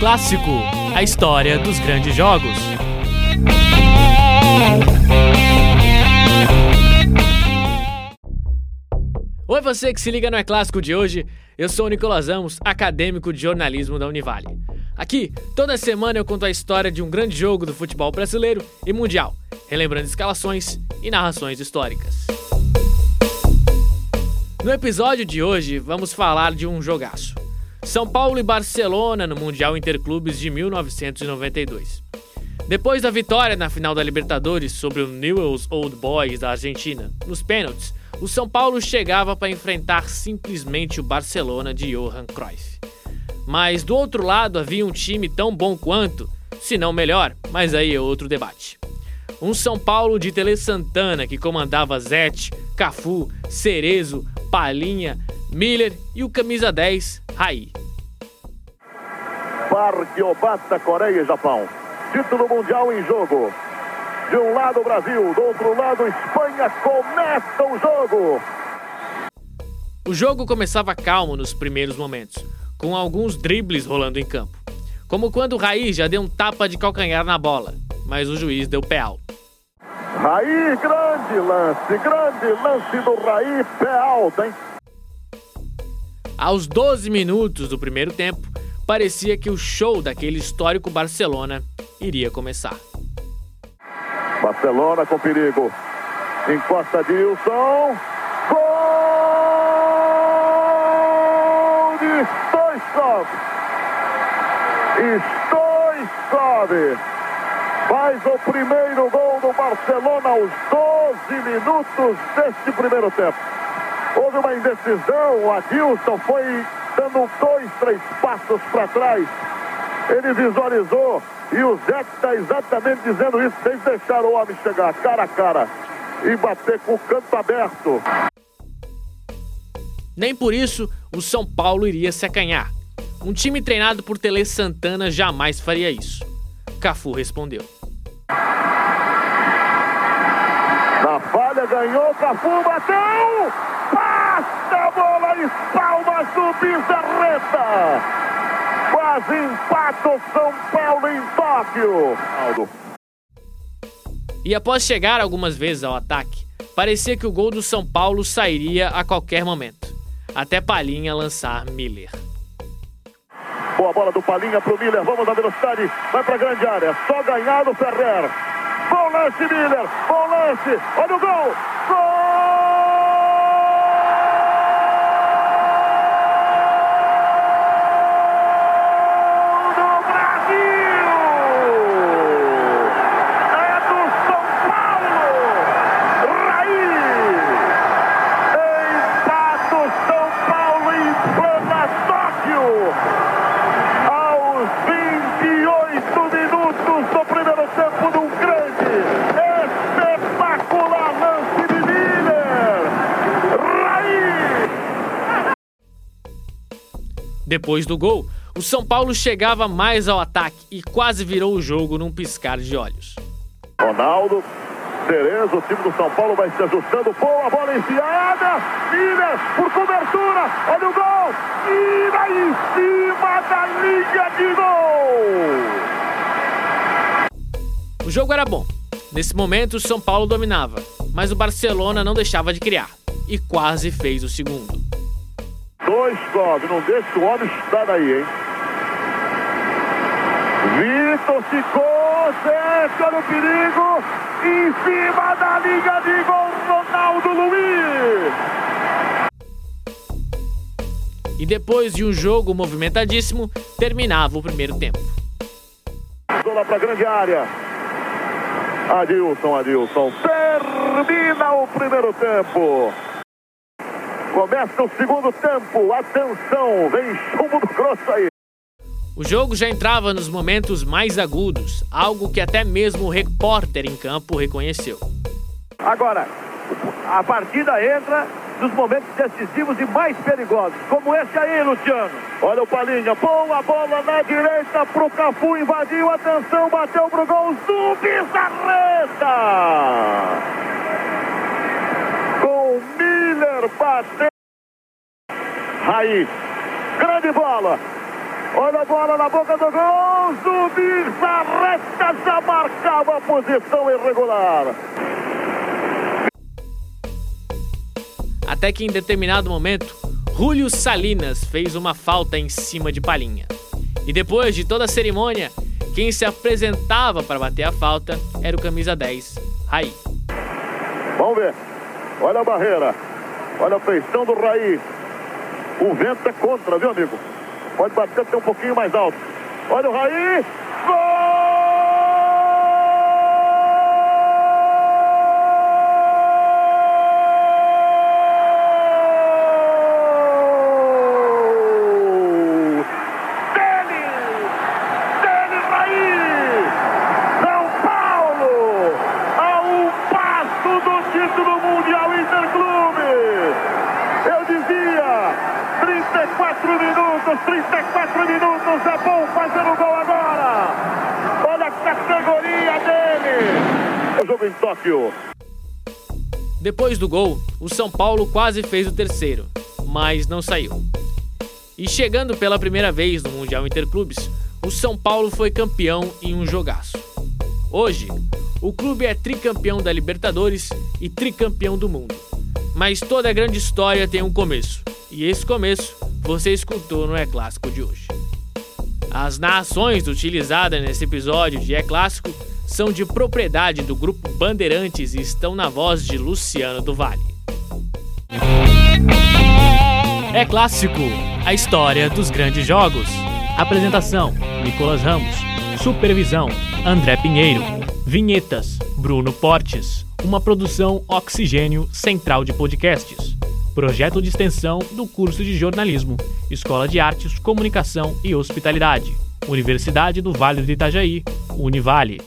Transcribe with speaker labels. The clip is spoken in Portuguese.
Speaker 1: Clássico, a história dos grandes jogos. Oi, você que se liga no É Clássico de hoje. Eu sou o Nicolas Amos, acadêmico de jornalismo da Univale. Aqui, toda semana eu conto a história de um grande jogo do futebol brasileiro e mundial, relembrando escalações e narrações históricas. No episódio de hoje, vamos falar de um jogaço. São Paulo e Barcelona no Mundial Interclubes de 1992. Depois da vitória na final da Libertadores sobre o Newell's Old Boys da Argentina, nos pênaltis, o São Paulo chegava para enfrentar simplesmente o Barcelona de Johan Cruyff. Mas do outro lado havia um time tão bom quanto, se não melhor, mas aí é outro debate. Um São Paulo de Tele Santana que comandava Zete, Cafu, Cerezo, Palinha, Miller e o camisa 10, Raí.
Speaker 2: Parque Obata, Coreia e Japão. Título mundial em jogo. De um lado Brasil, do outro lado Espanha. Começa o jogo.
Speaker 1: O jogo começava calmo nos primeiros momentos, com alguns dribles rolando em campo. Como quando o Raí já deu um tapa de calcanhar na bola, mas o juiz deu pé alto.
Speaker 2: Raí, grande lance, grande lance do Raí, pé alto, hein?
Speaker 1: Aos 12 minutos do primeiro tempo, parecia que o show daquele histórico Barcelona iria começar.
Speaker 2: Barcelona com perigo. Encosta Dilson. Gol de Stoichkov. Stoichkov faz o primeiro gol do Barcelona aos 12 minutos deste primeiro tempo. Houve uma indecisão, o Adilson foi dando dois, três passos para trás. Ele visualizou e o Zé está exatamente dizendo isso, sem deixar o homem chegar cara a cara e bater com o canto aberto.
Speaker 1: Nem por isso o São Paulo iria se acanhar. Um time treinado por Tele Santana jamais faria isso. Cafu respondeu.
Speaker 2: Na falha ganhou, Cafu bateu! Passa a bola e palmas do Bizarreta! Quase empata o São Paulo em Tóquio!
Speaker 1: E após chegar algumas vezes ao ataque, parecia que o gol do São Paulo sairia a qualquer momento. Até Palinha lançar Miller.
Speaker 2: Boa bola do Palinha pro Miller, vamos na velocidade, vai pra grande área, só ganhar do Ferrer. Bom lance, Miller, bom lance, olha o gol! Gol do Brasil! É do São Paulo! Raí! Empata o São Paulo em plena Tóquio! Aos 28 minutos do primeiro tempo do grande, espetacular lance de Miller! Raí!
Speaker 1: Depois do gol, o São Paulo chegava mais ao ataque e quase virou o jogo num piscar de olhos.
Speaker 2: Ronaldo, Cerezo, o time do São Paulo vai se ajustando. Boa bola enfiada. Miller por cobertura. Olha o gol. Mira em cima da linha de gol.
Speaker 1: O jogo era bom. Nesse momento, o São Paulo dominava, mas o Barcelona não deixava de criar e quase fez o segundo.
Speaker 2: Dois Gov, não deixa o homem estar daí, hein? Vitor ficou, certo, olha o perigo. Em cima da linha de gol, Ronaldo Luiz.
Speaker 1: E depois de um jogo movimentadíssimo, terminava o primeiro tempo.
Speaker 2: Lá para grande área. Adilson, Adilson. Termina o primeiro tempo. Começa o segundo tempo. Atenção, vem chumbo do grosso aí.
Speaker 1: O jogo já entrava nos momentos mais agudos, algo que até mesmo o repórter em campo reconheceu.
Speaker 2: Agora, a partida entra nos momentos decisivos e mais perigosos, como esse aí, Luciano. Olha o Palinha, boa bola na direita pro Cafu, invadiu, atenção, bateu pro gol, do bateu. Raí, grande bola. Olha a bola na boca do gol. Zubir Zarreta já marcava a posição irregular.
Speaker 1: Até que em determinado momento, Julio Salinas fez uma falta em cima de Palinha. E depois de toda a cerimônia, quem se apresentava para bater a falta era o camisa 10, Raí.
Speaker 2: Vamos ver. Olha a barreira. Olha a feição do Raí. O vento é contra, viu, amigo? Pode bater até um pouquinho mais alto. Olha o Raí. Gol! Dele! Dele, Raí! São Paulo! A um passo do título mundial Interclube! Eu dizia, 34 minutos, 34 minutos, é bom fazer o gol agora! Olha a categoria dele! O jogo em Tóquio.
Speaker 1: Depois do gol, o São Paulo quase fez o terceiro, mas não saiu. E chegando pela primeira vez no Mundial Interclubes, o São Paulo foi campeão em um jogaço. Hoje, o clube é tricampeão da Libertadores e tricampeão do mundo. Mas toda grande história tem um começo, e esse começo você escutou no É Clássico de hoje. As narrações utilizadas nesse episódio de É Clássico são de propriedade do grupo Bandeirantes e estão na voz de Luciano do Vale. É Clássico, a história dos grandes jogos. Apresentação: Nicolas Ramos. Supervisão: André Pinheiro. Vinhetas: Bruno Portes. Uma produção Oxigênio Central de Podcasts. Projeto de extensão do curso de jornalismo, Escola de Artes, Comunicação e Hospitalidade. Universidade do Vale do Itajaí, Univale.